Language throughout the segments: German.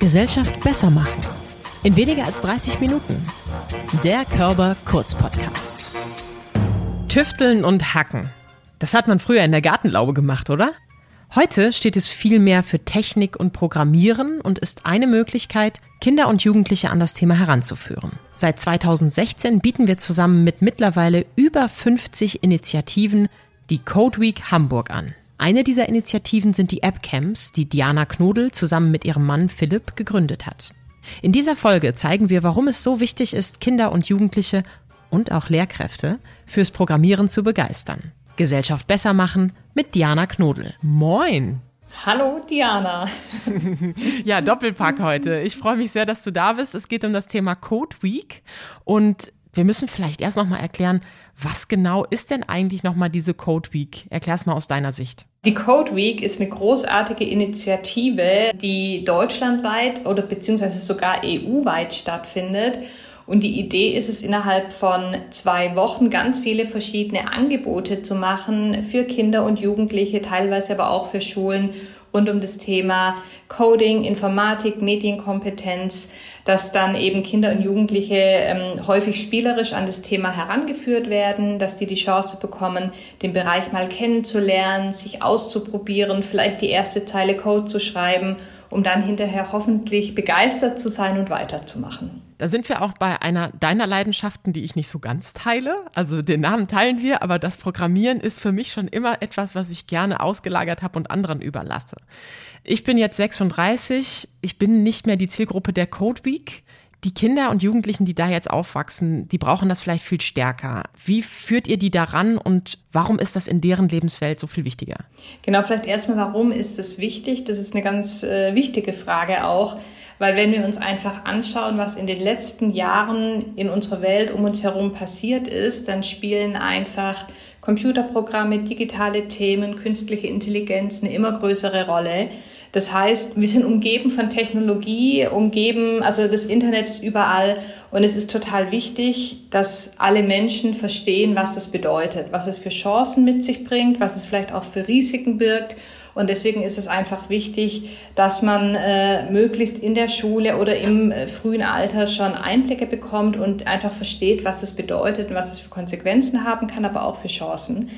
Gesellschaft besser machen. In weniger als 30 Minuten. Der Körper Kurz Podcast. Tüfteln und Hacken. Das hat man früher in der Gartenlaube gemacht, oder? Heute steht es viel mehr für Technik und Programmieren und ist eine Möglichkeit, Kinder und Jugendliche an das Thema heranzuführen. Seit 2016 bieten wir zusammen mit mittlerweile über 50 Initiativen die Code Week Hamburg an. Eine dieser Initiativen sind die App-Camps, die Diana Knodel zusammen mit ihrem Mann Philipp gegründet hat. In dieser Folge zeigen wir, warum es so wichtig ist, Kinder und Jugendliche und auch Lehrkräfte fürs Programmieren zu begeistern. Gesellschaft besser machen mit Diana Knodel. Moin! Hallo Diana. ja, Doppelpack heute. Ich freue mich sehr, dass du da bist. Es geht um das Thema Code Week und wir müssen vielleicht erst noch mal erklären, was genau ist denn eigentlich noch mal diese Code Week? Erklär es mal aus deiner Sicht. Die Code Week ist eine großartige Initiative, die deutschlandweit oder beziehungsweise sogar EU-weit stattfindet und die Idee ist es, innerhalb von zwei Wochen ganz viele verschiedene Angebote zu machen für Kinder und Jugendliche, teilweise aber auch für Schulen rund um das Thema Coding, Informatik, Medienkompetenz, dass dann eben Kinder und Jugendliche ähm, häufig spielerisch an das Thema herangeführt werden, dass die die Chance bekommen, den Bereich mal kennenzulernen, sich auszuprobieren, vielleicht die erste Zeile Code zu schreiben, um dann hinterher hoffentlich begeistert zu sein und weiterzumachen. Da sind wir auch bei einer deiner Leidenschaften, die ich nicht so ganz teile. Also den Namen teilen wir, aber das Programmieren ist für mich schon immer etwas, was ich gerne ausgelagert habe und anderen überlasse. Ich bin jetzt 36, ich bin nicht mehr die Zielgruppe der Code Week. Die Kinder und Jugendlichen, die da jetzt aufwachsen, die brauchen das vielleicht viel stärker. Wie führt ihr die daran und warum ist das in deren Lebenswelt so viel wichtiger? Genau, vielleicht erstmal, warum ist es wichtig? Das ist eine ganz äh, wichtige Frage auch. Weil wenn wir uns einfach anschauen, was in den letzten Jahren in unserer Welt um uns herum passiert ist, dann spielen einfach Computerprogramme, digitale Themen, künstliche Intelligenz eine immer größere Rolle. Das heißt, wir sind umgeben von Technologie, umgeben, also das Internet ist überall und es ist total wichtig, dass alle Menschen verstehen, was das bedeutet, was es für Chancen mit sich bringt, was es vielleicht auch für Risiken birgt und deswegen ist es einfach wichtig, dass man äh, möglichst in der Schule oder im äh, frühen Alter schon Einblicke bekommt und einfach versteht, was es bedeutet und was es für Konsequenzen haben kann, aber auch für Chancen.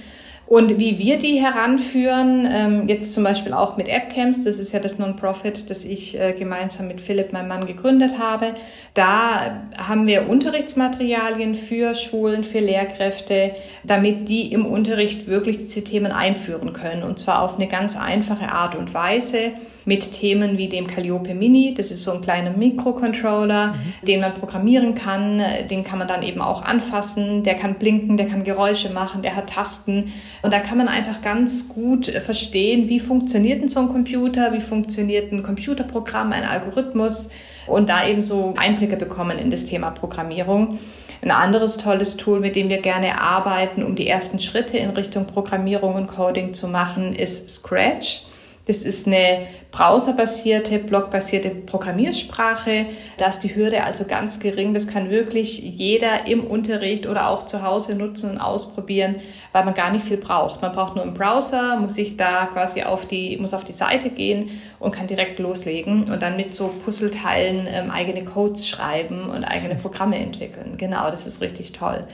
Und wie wir die heranführen, ähm, jetzt zum Beispiel auch mit AppCamps, das ist ja das Non-Profit, das ich äh, gemeinsam mit Philipp, meinem Mann, gegründet habe. Da haben wir Unterrichtsmaterialien für Schulen, für Lehrkräfte, damit die im Unterricht wirklich diese Themen einführen können. Und zwar auf eine ganz einfache Art und Weise mit Themen wie dem Calliope Mini. Das ist so ein kleiner Mikrocontroller, mhm. den man programmieren kann. Den kann man dann eben auch anfassen. Der kann blinken, der kann Geräusche machen, der hat Tasten. Und da kann man einfach ganz gut verstehen, wie funktioniert denn so ein Computer, wie funktioniert ein Computerprogramm, ein Algorithmus und da eben so Einblicke bekommen in das Thema Programmierung. Ein anderes tolles Tool, mit dem wir gerne arbeiten, um die ersten Schritte in Richtung Programmierung und Coding zu machen, ist Scratch. Das ist eine browserbasierte, blogbasierte Programmiersprache. Da ist die Hürde also ganz gering. Das kann wirklich jeder im Unterricht oder auch zu Hause nutzen und ausprobieren, weil man gar nicht viel braucht. Man braucht nur einen Browser, muss sich da quasi auf die, muss auf die Seite gehen und kann direkt loslegen und dann mit so Puzzleteilen ähm, eigene Codes schreiben und eigene Programme entwickeln. Genau, das ist richtig toll.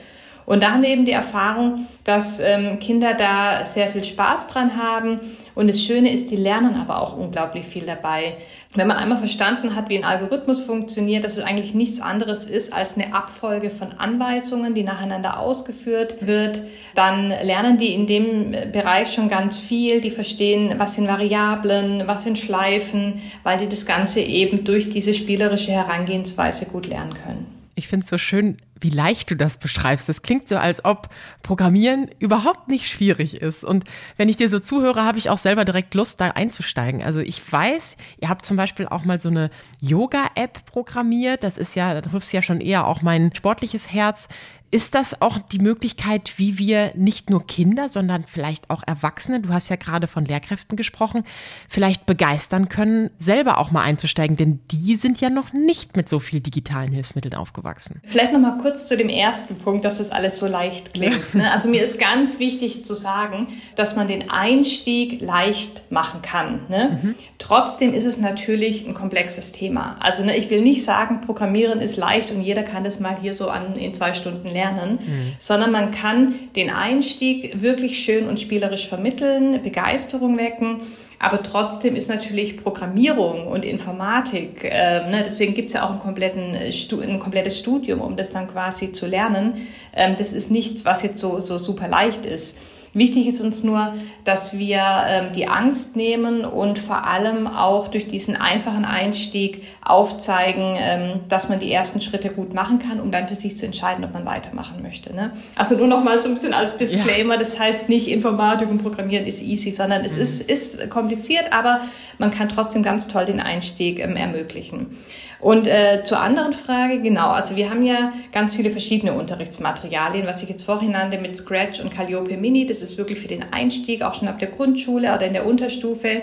Und da haben wir eben die Erfahrung, dass ähm, Kinder da sehr viel Spaß dran haben. Und das Schöne ist, die lernen aber auch unglaublich viel dabei. Wenn man einmal verstanden hat, wie ein Algorithmus funktioniert, dass es eigentlich nichts anderes ist als eine Abfolge von Anweisungen, die nacheinander ausgeführt wird, dann lernen die in dem Bereich schon ganz viel. Die verstehen, was sind Variablen, was sind Schleifen, weil die das Ganze eben durch diese spielerische Herangehensweise gut lernen können. Ich finde es so schön, wie leicht du das beschreibst. Das klingt so, als ob Programmieren überhaupt nicht schwierig ist. Und wenn ich dir so zuhöre, habe ich auch selber direkt Lust, da einzusteigen. Also ich weiß, ihr habt zum Beispiel auch mal so eine Yoga-App programmiert. Das ist ja, da triffst ja schon eher auch mein sportliches Herz. Ist das auch die Möglichkeit, wie wir nicht nur Kinder, sondern vielleicht auch Erwachsene, du hast ja gerade von Lehrkräften gesprochen, vielleicht begeistern können, selber auch mal einzusteigen? Denn die sind ja noch nicht mit so viel digitalen Hilfsmitteln aufgewachsen. Vielleicht noch mal kurz zu dem ersten Punkt, dass es das alles so leicht klingt. Ne? Also mir ist ganz wichtig zu sagen, dass man den Einstieg leicht machen kann. Ne? Mhm. Trotzdem ist es natürlich ein komplexes Thema. Also ne, ich will nicht sagen, Programmieren ist leicht und jeder kann das mal hier so an, in zwei Stunden lernen, mhm. sondern man kann den Einstieg wirklich schön und spielerisch vermitteln, Begeisterung wecken. Aber trotzdem ist natürlich Programmierung und Informatik, äh, ne, deswegen gibt es ja auch einen kompletten, ein komplettes Studium, um das dann quasi zu lernen. Ähm, das ist nichts, was jetzt so, so super leicht ist. Wichtig ist uns nur, dass wir ähm, die Angst nehmen und vor allem auch durch diesen einfachen Einstieg aufzeigen, ähm, dass man die ersten Schritte gut machen kann, um dann für sich zu entscheiden, ob man weitermachen möchte. Ne? Also nur noch mal so ein bisschen als Disclaimer, ja. das heißt nicht Informatik und Programmieren ist easy, sondern es mhm. ist, ist kompliziert, aber man kann trotzdem ganz toll den Einstieg ähm, ermöglichen. Und äh, zur anderen Frage, genau, also wir haben ja ganz viele verschiedene Unterrichtsmaterialien, was ich jetzt vorhin nannte mit Scratch und Calliope Mini, das ist wirklich für den Einstieg, auch schon ab der Grundschule oder in der Unterstufe.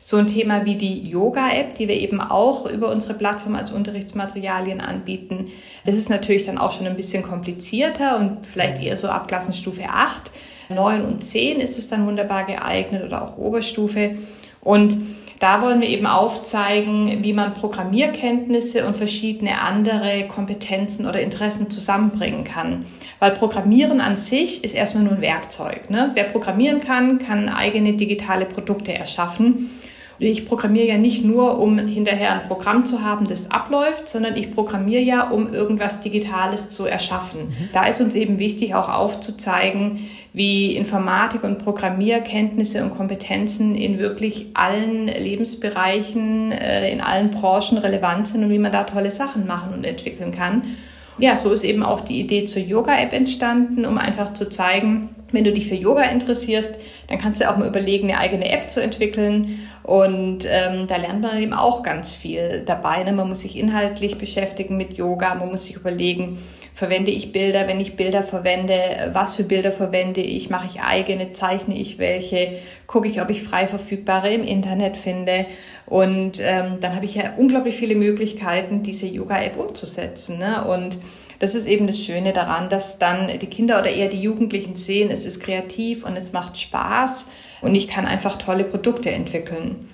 So ein Thema wie die Yoga-App, die wir eben auch über unsere Plattform als Unterrichtsmaterialien anbieten. Das ist natürlich dann auch schon ein bisschen komplizierter und vielleicht eher so ab Klassenstufe 8. 9 und 10 ist es dann wunderbar geeignet oder auch Oberstufe. Und da wollen wir eben aufzeigen, wie man Programmierkenntnisse und verschiedene andere Kompetenzen oder Interessen zusammenbringen kann. Weil Programmieren an sich ist erstmal nur ein Werkzeug. Ne? Wer programmieren kann, kann eigene digitale Produkte erschaffen. Ich programmiere ja nicht nur, um hinterher ein Programm zu haben, das abläuft, sondern ich programmiere ja, um irgendwas Digitales zu erschaffen. Mhm. Da ist uns eben wichtig, auch aufzuzeigen, wie Informatik und Programmierkenntnisse und Kompetenzen in wirklich allen Lebensbereichen, äh, in allen Branchen relevant sind und wie man da tolle Sachen machen und entwickeln kann. Ja, so ist eben auch die Idee zur Yoga-App entstanden, um einfach zu zeigen, wenn du dich für Yoga interessierst, dann kannst du auch mal überlegen, eine eigene App zu entwickeln. Und ähm, da lernt man eben auch ganz viel dabei. Ne? Man muss sich inhaltlich beschäftigen mit Yoga, man muss sich überlegen, verwende ich Bilder, wenn ich Bilder verwende, was für Bilder verwende ich, mache ich eigene, zeichne ich welche, gucke ich, ob ich frei verfügbare im Internet finde. Und ähm, dann habe ich ja unglaublich viele Möglichkeiten, diese Yoga-App umzusetzen. Ne? Und das ist eben das Schöne daran, dass dann die Kinder oder eher die Jugendlichen sehen, es ist kreativ und es macht Spaß und ich kann einfach tolle Produkte entwickeln.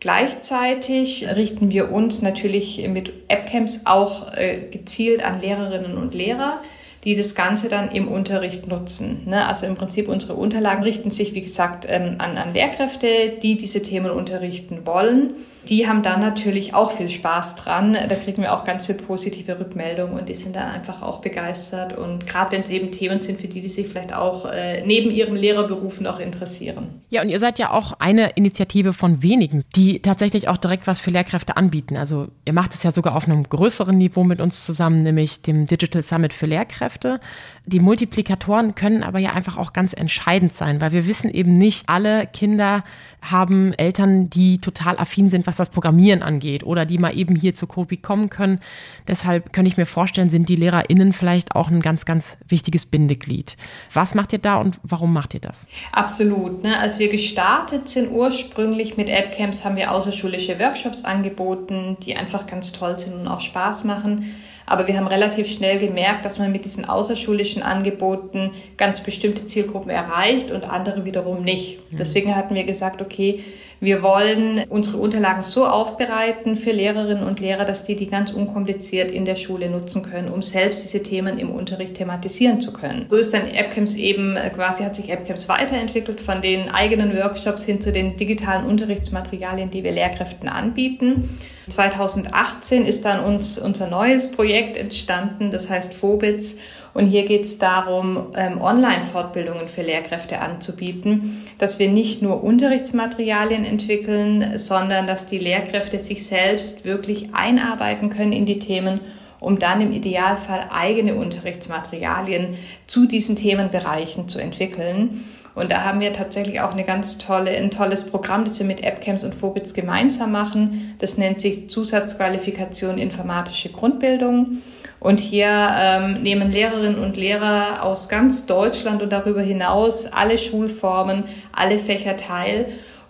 Gleichzeitig richten wir uns natürlich mit AppCamps auch äh, gezielt an Lehrerinnen und Lehrer, die das Ganze dann im Unterricht nutzen. Ne? Also im Prinzip unsere Unterlagen richten sich, wie gesagt, ähm, an, an Lehrkräfte, die diese Themen unterrichten wollen die haben dann natürlich auch viel Spaß dran. Da kriegen wir auch ganz viel positive Rückmeldungen und die sind dann einfach auch begeistert. Und gerade wenn es eben Themen sind, für die, die sich vielleicht auch äh, neben ihrem Lehrerberuf noch interessieren. Ja, und ihr seid ja auch eine Initiative von wenigen, die tatsächlich auch direkt was für Lehrkräfte anbieten. Also ihr macht es ja sogar auf einem größeren Niveau mit uns zusammen, nämlich dem Digital Summit für Lehrkräfte. Die Multiplikatoren können aber ja einfach auch ganz entscheidend sein, weil wir wissen eben nicht, alle Kinder haben Eltern, die total affin sind, was das Programmieren angeht oder die mal eben hier zu Kobi kommen können. Deshalb könnte ich mir vorstellen, sind die LehrerInnen vielleicht auch ein ganz, ganz wichtiges Bindeglied. Was macht ihr da und warum macht ihr das? Absolut. Ne? Als wir gestartet sind ursprünglich mit AppCamps, haben wir außerschulische Workshops angeboten, die einfach ganz toll sind und auch Spaß machen. Aber wir haben relativ schnell gemerkt, dass man mit diesen außerschulischen Angeboten ganz bestimmte Zielgruppen erreicht und andere wiederum nicht. Deswegen hatten wir gesagt, okay, wir wollen unsere Unterlagen so aufbereiten für Lehrerinnen und Lehrer, dass die die ganz unkompliziert in der Schule nutzen können, um selbst diese Themen im Unterricht thematisieren zu können. So ist dann AppCamps eben äh, quasi hat sich AppCamps weiterentwickelt von den eigenen Workshops hin zu den digitalen Unterrichtsmaterialien, die wir Lehrkräften anbieten. 2018 ist dann uns unser neues Projekt entstanden, das heißt Phobits und hier geht es darum, ähm, Online-Fortbildungen für Lehrkräfte anzubieten, dass wir nicht nur Unterrichtsmaterialien entwickeln, sondern dass die Lehrkräfte sich selbst wirklich einarbeiten können in die Themen um dann im Idealfall eigene Unterrichtsmaterialien zu diesen Themenbereichen zu entwickeln. Und da haben wir tatsächlich auch eine ganz tolle, ein tolles Programm, das wir mit AppCamps und Phobits gemeinsam machen. Das nennt sich Zusatzqualifikation informatische Grundbildung. Und hier ähm, nehmen Lehrerinnen und Lehrer aus ganz Deutschland und darüber hinaus alle Schulformen, alle Fächer teil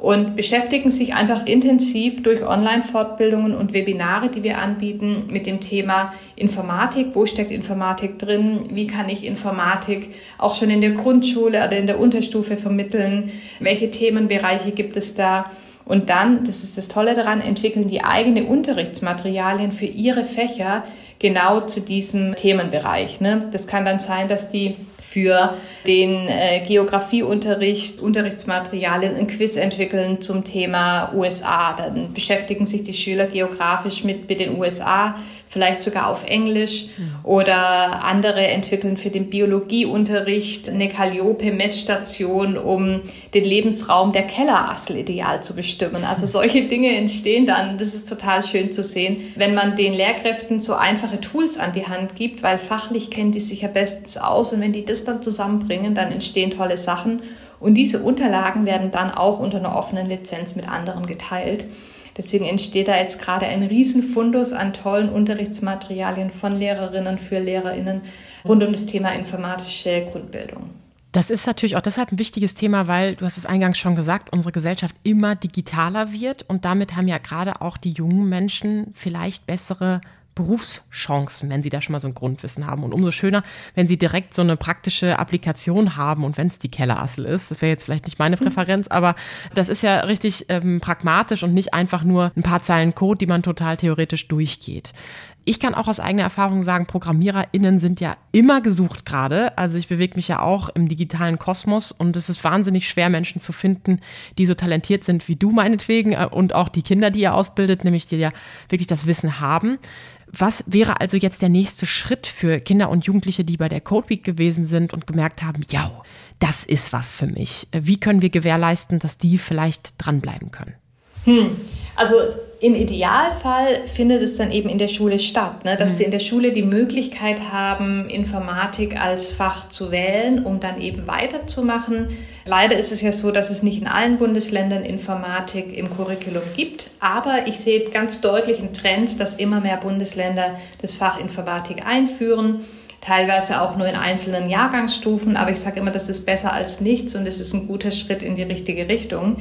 und beschäftigen sich einfach intensiv durch Online-Fortbildungen und Webinare, die wir anbieten, mit dem Thema Informatik. Wo steckt Informatik drin? Wie kann ich Informatik auch schon in der Grundschule oder in der Unterstufe vermitteln? Welche Themenbereiche gibt es da? Und dann, das ist das Tolle daran, entwickeln die eigene Unterrichtsmaterialien für ihre Fächer genau zu diesem Themenbereich. Ne? Das kann dann sein, dass die für den äh, Geografieunterricht Unterrichtsmaterialien ein Quiz entwickeln zum Thema USA. Dann beschäftigen sich die Schüler geografisch mit, mit den USA, vielleicht sogar auf Englisch. Oder andere entwickeln für den Biologieunterricht eine Calliope-Messstation, um den Lebensraum der Kellerassel ideal zu bestimmen. Also solche Dinge entstehen dann. Das ist total schön zu sehen, wenn man den Lehrkräften so einfache Tools an die Hand gibt, weil fachlich kennen die sich ja bestens aus. Und wenn die das dann zusammenbringen, dann entstehen tolle Sachen. Und diese Unterlagen werden dann auch unter einer offenen Lizenz mit anderen geteilt. Deswegen entsteht da jetzt gerade ein Riesenfundus an tollen Unterrichtsmaterialien von Lehrerinnen für Lehrerinnen rund um das Thema informatische Grundbildung. Das ist natürlich auch deshalb ein wichtiges Thema, weil du hast es eingangs schon gesagt, unsere Gesellschaft immer digitaler wird und damit haben ja gerade auch die jungen Menschen vielleicht bessere Berufschancen, wenn Sie da schon mal so ein Grundwissen haben. Und umso schöner, wenn Sie direkt so eine praktische Applikation haben und wenn es die Kellerassel ist. Das wäre jetzt vielleicht nicht meine Präferenz, aber das ist ja richtig ähm, pragmatisch und nicht einfach nur ein paar Zeilen Code, die man total theoretisch durchgeht. Ich kann auch aus eigener Erfahrung sagen, ProgrammiererInnen sind ja immer gesucht gerade. Also ich bewege mich ja auch im digitalen Kosmos und es ist wahnsinnig schwer, Menschen zu finden, die so talentiert sind wie du meinetwegen äh, und auch die Kinder, die ihr ausbildet, nämlich die ja wirklich das Wissen haben. Was wäre also jetzt der nächste Schritt für Kinder und Jugendliche, die bei der Code Week gewesen sind und gemerkt haben, ja, das ist was für mich? Wie können wir gewährleisten, dass die vielleicht dranbleiben können? Hm. Also im Idealfall findet es dann eben in der Schule statt, ne? dass mhm. sie in der Schule die Möglichkeit haben, Informatik als Fach zu wählen, um dann eben weiterzumachen. Leider ist es ja so, dass es nicht in allen Bundesländern Informatik im Curriculum gibt, aber ich sehe ganz deutlich einen Trend, dass immer mehr Bundesländer das Fach Informatik einführen teilweise auch nur in einzelnen Jahrgangsstufen, aber ich sage immer, das ist besser als nichts und es ist ein guter Schritt in die richtige Richtung.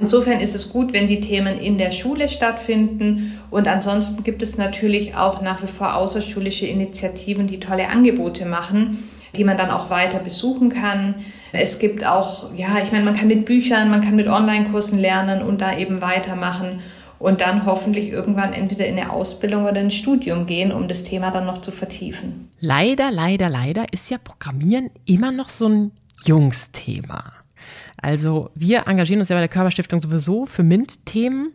Insofern ist es gut, wenn die Themen in der Schule stattfinden. Und ansonsten gibt es natürlich auch nach wie vor außerschulische Initiativen, die tolle Angebote machen, die man dann auch weiter besuchen kann. Es gibt auch, ja, ich meine, man kann mit Büchern, man kann mit Online-Kursen lernen und da eben weitermachen und dann hoffentlich irgendwann entweder in eine Ausbildung oder ein Studium gehen, um das Thema dann noch zu vertiefen. Leider, leider, leider ist ja Programmieren immer noch so ein Jungsthema. Also wir engagieren uns ja bei der Körperstiftung sowieso für MINT-Themen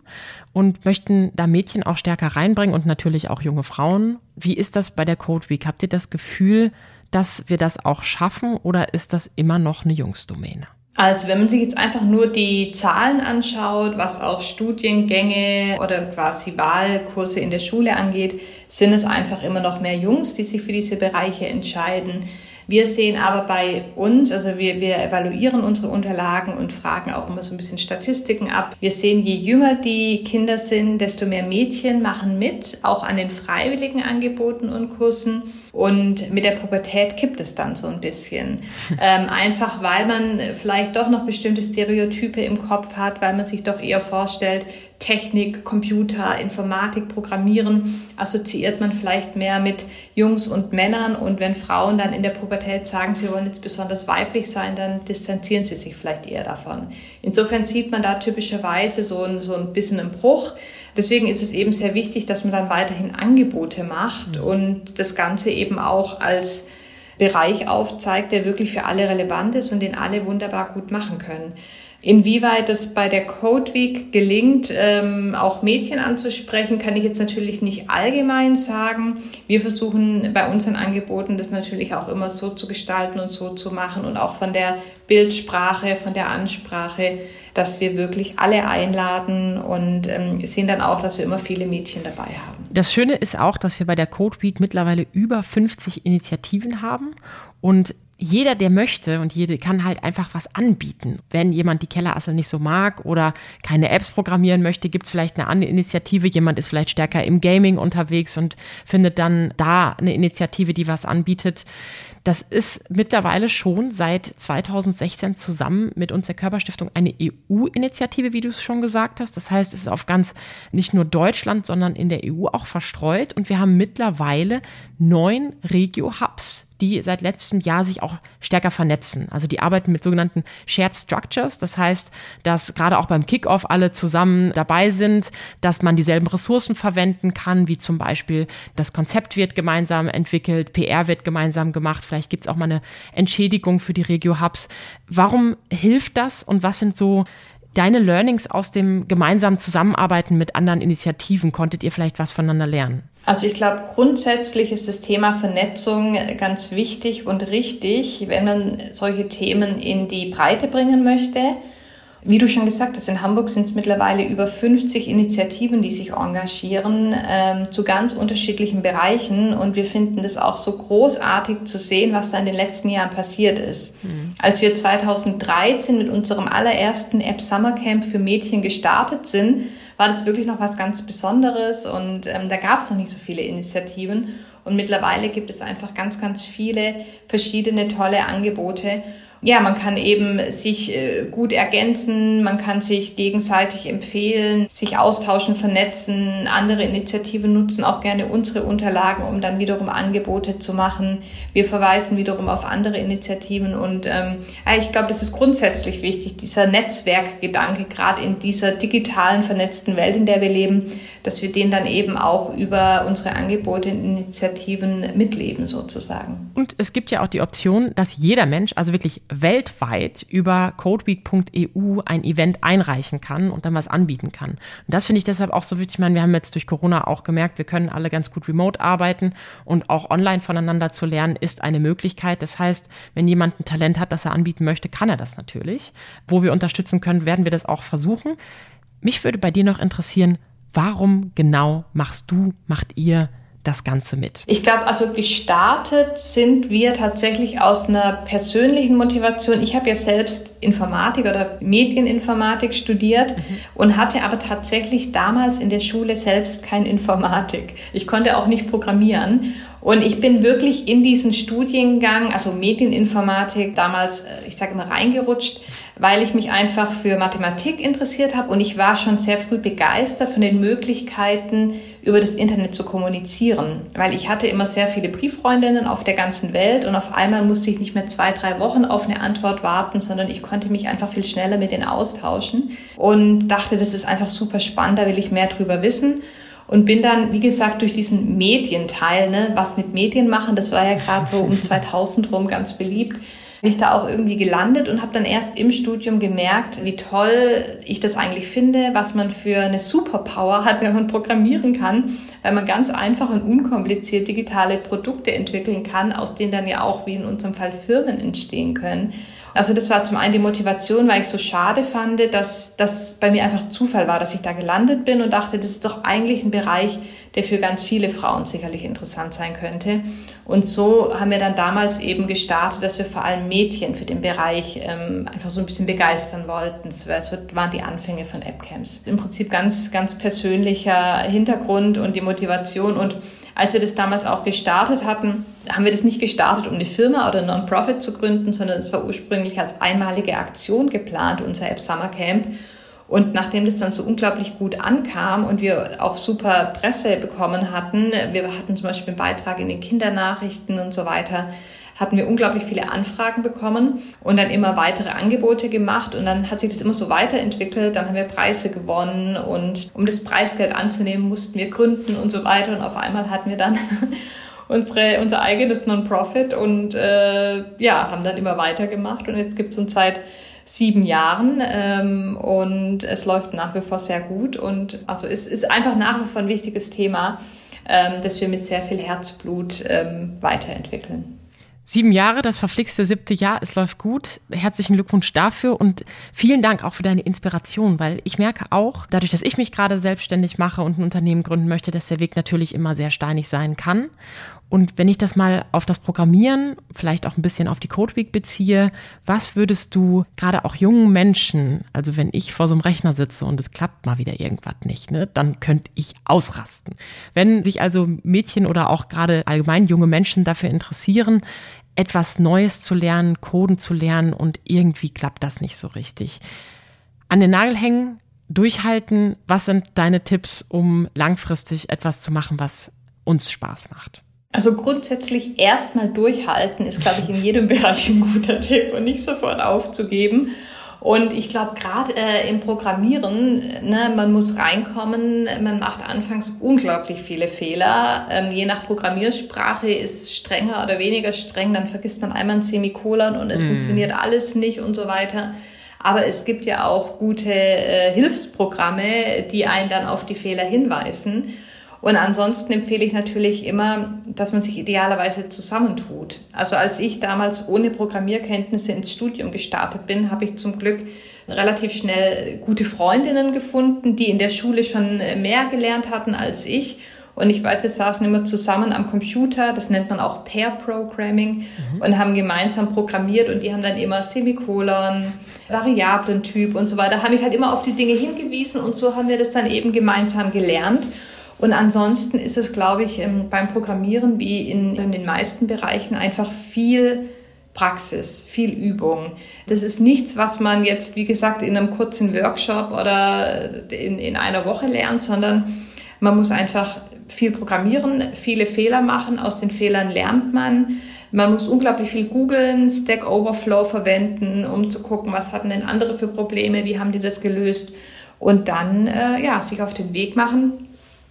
und möchten da Mädchen auch stärker reinbringen und natürlich auch junge Frauen. Wie ist das bei der Code Week? Habt ihr das Gefühl, dass wir das auch schaffen oder ist das immer noch eine Jungsdomäne? Also wenn man sich jetzt einfach nur die Zahlen anschaut, was auch Studiengänge oder quasi Wahlkurse in der Schule angeht, sind es einfach immer noch mehr Jungs, die sich für diese Bereiche entscheiden. Wir sehen aber bei uns, also wir, wir evaluieren unsere Unterlagen und fragen auch immer so ein bisschen Statistiken ab. Wir sehen, je jünger die Kinder sind, desto mehr Mädchen machen mit, auch an den freiwilligen Angeboten und Kursen. Und mit der Pubertät kippt es dann so ein bisschen. Ähm, einfach weil man vielleicht doch noch bestimmte Stereotype im Kopf hat, weil man sich doch eher vorstellt, Technik, Computer, Informatik, Programmieren assoziiert man vielleicht mehr mit Jungs und Männern. Und wenn Frauen dann in der Pubertät sagen, sie wollen jetzt besonders weiblich sein, dann distanzieren sie sich vielleicht eher davon. Insofern sieht man da typischerweise so ein, so ein bisschen einen Bruch. Deswegen ist es eben sehr wichtig, dass man dann weiterhin Angebote macht mhm. und das Ganze eben auch als Bereich aufzeigt, der wirklich für alle relevant ist und den alle wunderbar gut machen können. Inwieweit es bei der Code Week gelingt, ähm, auch Mädchen anzusprechen, kann ich jetzt natürlich nicht allgemein sagen. Wir versuchen bei unseren Angeboten das natürlich auch immer so zu gestalten und so zu machen und auch von der Bildsprache, von der Ansprache, dass wir wirklich alle einladen und ähm, sehen dann auch, dass wir immer viele Mädchen dabei haben. Das Schöne ist auch, dass wir bei der Code Week mittlerweile über 50 Initiativen haben und jeder, der möchte und jede kann halt einfach was anbieten. Wenn jemand die Kellerassel nicht so mag oder keine Apps programmieren möchte, gibt es vielleicht eine andere Initiative. Jemand ist vielleicht stärker im Gaming unterwegs und findet dann da eine Initiative, die was anbietet. Das ist mittlerweile schon seit 2016 zusammen mit uns der Körperstiftung eine EU-Initiative, wie du es schon gesagt hast. Das heißt, es ist auf ganz nicht nur Deutschland, sondern in der EU auch verstreut. Und wir haben mittlerweile neun Regio-Hubs die seit letztem Jahr sich auch stärker vernetzen. Also die arbeiten mit sogenannten Shared Structures. Das heißt, dass gerade auch beim Kickoff alle zusammen dabei sind, dass man dieselben Ressourcen verwenden kann, wie zum Beispiel das Konzept wird gemeinsam entwickelt, PR wird gemeinsam gemacht, vielleicht gibt es auch mal eine Entschädigung für die Regio-Hubs. Warum hilft das und was sind so deine Learnings aus dem gemeinsamen Zusammenarbeiten mit anderen Initiativen? Konntet ihr vielleicht was voneinander lernen? Also ich glaube, grundsätzlich ist das Thema Vernetzung ganz wichtig und richtig, wenn man solche Themen in die Breite bringen möchte. Wie du schon gesagt hast, in Hamburg sind es mittlerweile über 50 Initiativen, die sich engagieren ähm, zu ganz unterschiedlichen Bereichen. Und wir finden das auch so großartig zu sehen, was da in den letzten Jahren passiert ist. Mhm. Als wir 2013 mit unserem allerersten App Summer Camp für Mädchen gestartet sind, war das wirklich noch was ganz Besonderes und ähm, da gab es noch nicht so viele Initiativen. Und mittlerweile gibt es einfach ganz, ganz viele verschiedene tolle Angebote ja, man kann eben sich äh, gut ergänzen, man kann sich gegenseitig empfehlen, sich austauschen, vernetzen, andere Initiativen nutzen auch gerne unsere Unterlagen, um dann wiederum Angebote zu machen. Wir verweisen wiederum auf andere Initiativen und ähm, ich glaube, das ist grundsätzlich wichtig, dieser Netzwerkgedanke, gerade in dieser digitalen, vernetzten Welt, in der wir leben, dass wir den dann eben auch über unsere Angebote und Initiativen mitleben sozusagen. Und es gibt ja auch die Option, dass jeder Mensch, also wirklich weltweit über codeweek.eu ein Event einreichen kann und dann was anbieten kann. Und das finde ich deshalb auch so wichtig. Ich meine, wir haben jetzt durch Corona auch gemerkt, wir können alle ganz gut remote arbeiten und auch online voneinander zu lernen ist eine Möglichkeit. Das heißt, wenn jemand ein Talent hat, das er anbieten möchte, kann er das natürlich. Wo wir unterstützen können, werden wir das auch versuchen. Mich würde bei dir noch interessieren, warum genau machst du, macht ihr das Ganze mit? Ich glaube, also gestartet sind wir tatsächlich aus einer persönlichen Motivation. Ich habe ja selbst Informatik oder Medieninformatik studiert mhm. und hatte aber tatsächlich damals in der Schule selbst kein Informatik. Ich konnte auch nicht programmieren. Und ich bin wirklich in diesen Studiengang, also Medieninformatik, damals, äh, ich sage immer, reingerutscht, weil ich mich einfach für Mathematik interessiert habe. Und ich war schon sehr früh begeistert von den Möglichkeiten, über das Internet zu kommunizieren, weil ich hatte immer sehr viele Brieffreundinnen auf der ganzen Welt und auf einmal musste ich nicht mehr zwei, drei Wochen auf eine Antwort warten, sondern ich konnte mich einfach viel schneller mit denen austauschen. Und dachte, das ist einfach super spannend, da will ich mehr drüber wissen und bin dann, wie gesagt, durch diesen Medienteil, ne, was mit Medien machen, das war ja gerade so um 2000 rum ganz beliebt, bin ich da auch irgendwie gelandet und habe dann erst im Studium gemerkt, wie toll ich das eigentlich finde, was man für eine Superpower hat, wenn man programmieren kann, weil man ganz einfach und unkompliziert digitale Produkte entwickeln kann, aus denen dann ja auch, wie in unserem Fall, Firmen entstehen können. Also das war zum einen die Motivation, weil ich so schade fand, dass das bei mir einfach Zufall war, dass ich da gelandet bin und dachte, das ist doch eigentlich ein Bereich, der für ganz viele Frauen sicherlich interessant sein könnte. Und so haben wir dann damals eben gestartet, dass wir vor allem Mädchen für den Bereich ähm, einfach so ein bisschen begeistern wollten. Das waren die Anfänge von AppCamps. Im Prinzip ganz, ganz persönlicher Hintergrund und die Motivation und als wir das damals auch gestartet hatten, haben wir das nicht gestartet, um eine Firma oder ein Non-Profit zu gründen, sondern es war ursprünglich als einmalige Aktion geplant, unser App Summer Camp. Und nachdem das dann so unglaublich gut ankam und wir auch super Presse bekommen hatten, wir hatten zum Beispiel einen Beitrag in den Kindernachrichten und so weiter, hatten wir unglaublich viele Anfragen bekommen und dann immer weitere Angebote gemacht. Und dann hat sich das immer so weiterentwickelt. Dann haben wir Preise gewonnen und um das Preisgeld anzunehmen, mussten wir gründen und so weiter. Und auf einmal hatten wir dann unsere, unser eigenes Non-Profit und äh, ja, haben dann immer weitergemacht. Und jetzt gibt es uns seit sieben Jahren ähm, und es läuft nach wie vor sehr gut und also es ist einfach nach wie vor ein wichtiges Thema, ähm, das wir mit sehr viel Herzblut ähm, weiterentwickeln. Sieben Jahre, das verflixte siebte Jahr, es läuft gut. Herzlichen Glückwunsch dafür und vielen Dank auch für deine Inspiration, weil ich merke auch, dadurch, dass ich mich gerade selbstständig mache und ein Unternehmen gründen möchte, dass der Weg natürlich immer sehr steinig sein kann. Und wenn ich das mal auf das Programmieren, vielleicht auch ein bisschen auf die Codeweek beziehe, was würdest du gerade auch jungen Menschen, also wenn ich vor so einem Rechner sitze und es klappt mal wieder irgendwas nicht, ne, dann könnte ich ausrasten. Wenn sich also Mädchen oder auch gerade allgemein junge Menschen dafür interessieren, etwas Neues zu lernen, Coden zu lernen und irgendwie klappt das nicht so richtig. An den Nagel hängen, durchhalten. Was sind deine Tipps, um langfristig etwas zu machen, was uns Spaß macht? Also grundsätzlich erstmal durchhalten ist, glaube ich, in jedem Bereich ein guter Tipp und nicht sofort aufzugeben. Und ich glaube, gerade äh, im Programmieren, ne, man muss reinkommen, man macht anfangs unglaublich viele Fehler. Ähm, je nach Programmiersprache ist strenger oder weniger streng, dann vergisst man einmal ein Semikolon und es mm. funktioniert alles nicht und so weiter. Aber es gibt ja auch gute äh, Hilfsprogramme, die einen dann auf die Fehler hinweisen. Und ansonsten empfehle ich natürlich immer, dass man sich idealerweise zusammentut. Also als ich damals ohne Programmierkenntnisse ins Studium gestartet bin, habe ich zum Glück relativ schnell gute Freundinnen gefunden, die in der Schule schon mehr gelernt hatten als ich. Und ich weiß, wir saßen immer zusammen am Computer, das nennt man auch Pair Programming, mhm. und haben gemeinsam programmiert und die haben dann immer Semikolon, Variablentyp und so weiter, haben mich halt immer auf die Dinge hingewiesen und so haben wir das dann eben gemeinsam gelernt. Und ansonsten ist es, glaube ich, ähm, beim Programmieren wie in, in den meisten Bereichen einfach viel Praxis, viel Übung. Das ist nichts, was man jetzt, wie gesagt, in einem kurzen Workshop oder in, in einer Woche lernt, sondern man muss einfach viel programmieren, viele Fehler machen, aus den Fehlern lernt man. Man muss unglaublich viel googeln, Stack Overflow verwenden, um zu gucken, was hatten denn andere für Probleme, wie haben die das gelöst und dann äh, ja, sich auf den Weg machen,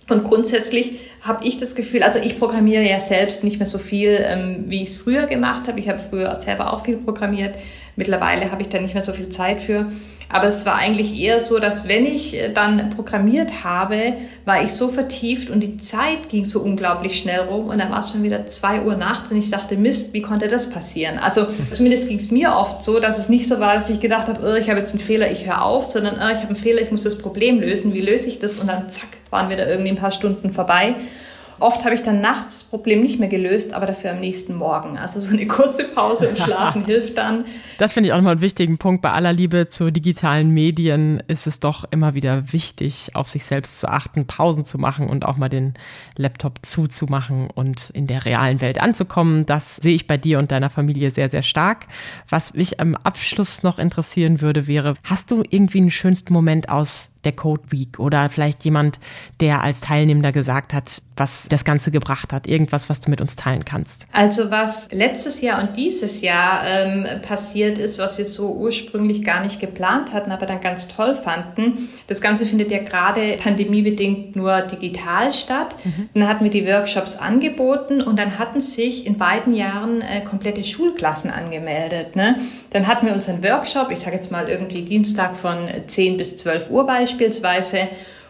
und grundsätzlich habe ich das Gefühl, also ich programmiere ja selbst nicht mehr so viel, ähm, wie ich es früher gemacht habe. Ich habe früher selber auch viel programmiert. Mittlerweile habe ich da nicht mehr so viel Zeit für. Aber es war eigentlich eher so, dass wenn ich äh, dann programmiert habe, war ich so vertieft und die Zeit ging so unglaublich schnell rum und dann war es schon wieder zwei Uhr nachts und ich dachte, Mist, wie konnte das passieren? Also zumindest ging es mir oft so, dass es nicht so war, dass ich gedacht habe, oh, ich habe jetzt einen Fehler, ich höre auf, sondern oh, ich habe einen Fehler, ich muss das Problem lösen, wie löse ich das? Und dann zack, waren wir da irgendwie ein paar Stunden vorbei. Oft habe ich dann nachts das Problem nicht mehr gelöst, aber dafür am nächsten Morgen. Also so eine kurze Pause und Schlafen hilft dann. Das finde ich auch nochmal einen wichtigen Punkt. Bei aller Liebe zu digitalen Medien ist es doch immer wieder wichtig, auf sich selbst zu achten, Pausen zu machen und auch mal den Laptop zuzumachen und in der realen Welt anzukommen. Das sehe ich bei dir und deiner Familie sehr, sehr stark. Was mich am Abschluss noch interessieren würde, wäre, hast du irgendwie einen schönsten Moment aus der Code Week oder vielleicht jemand, der als Teilnehmender gesagt hat, was das Ganze gebracht hat, irgendwas, was du mit uns teilen kannst? Also was letztes Jahr und dieses Jahr ähm, passiert ist, was wir so ursprünglich gar nicht geplant hatten, aber dann ganz toll fanden. Das Ganze findet ja gerade pandemiebedingt nur digital statt. Mhm. Dann hatten wir die Workshops angeboten und dann hatten sich in beiden Jahren äh, komplette Schulklassen angemeldet. Ne? Dann hatten wir unseren Workshop, ich sage jetzt mal irgendwie Dienstag von 10 bis 12 Uhr beispielsweise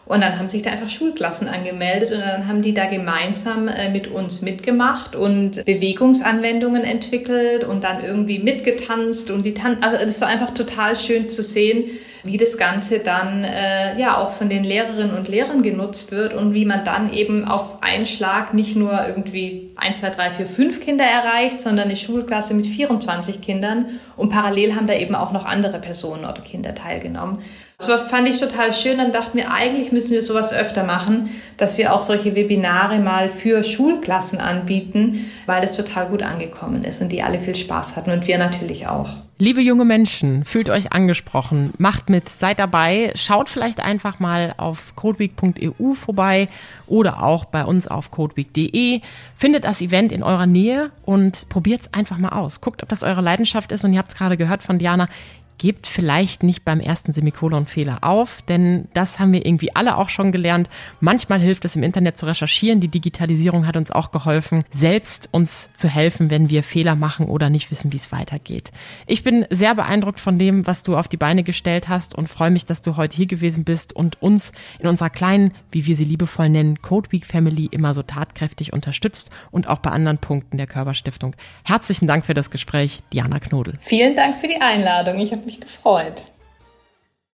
und dann haben sich da einfach Schulklassen angemeldet und dann haben die da gemeinsam äh, mit uns mitgemacht und Bewegungsanwendungen entwickelt und dann irgendwie mitgetanzt und die Tan also das war einfach total schön zu sehen, wie das Ganze dann äh, ja auch von den Lehrerinnen und Lehrern genutzt wird und wie man dann eben auf einen Schlag nicht nur irgendwie 1, 2, 3, 4, 5 Kinder erreicht, sondern eine Schulklasse mit 24 Kindern und parallel haben da eben auch noch andere Personen oder Kinder teilgenommen. Das fand ich total schön. Dann dachten wir, eigentlich müssen wir sowas öfter machen, dass wir auch solche Webinare mal für Schulklassen anbieten, weil das total gut angekommen ist und die alle viel Spaß hatten und wir natürlich auch. Liebe junge Menschen, fühlt euch angesprochen, macht mit, seid dabei, schaut vielleicht einfach mal auf codeweek.eu vorbei oder auch bei uns auf codeweek.de. Findet das Event in eurer Nähe und probiert es einfach mal aus. Guckt, ob das eure Leidenschaft ist und ihr habt es gerade gehört von Diana, gebt vielleicht nicht beim ersten Semikolon-Fehler auf, denn das haben wir irgendwie alle auch schon gelernt. Manchmal hilft es im Internet zu recherchieren. Die Digitalisierung hat uns auch geholfen, selbst uns zu helfen, wenn wir Fehler machen oder nicht wissen, wie es weitergeht. Ich bin sehr beeindruckt von dem, was du auf die Beine gestellt hast und freue mich, dass du heute hier gewesen bist und uns in unserer kleinen, wie wir sie liebevoll nennen, Code Week Family immer so tatkräftig unterstützt und auch bei anderen Punkten der Körperstiftung. Herzlichen Dank für das Gespräch, Diana Knodel. Vielen Dank für die Einladung. Ich mich gefreut.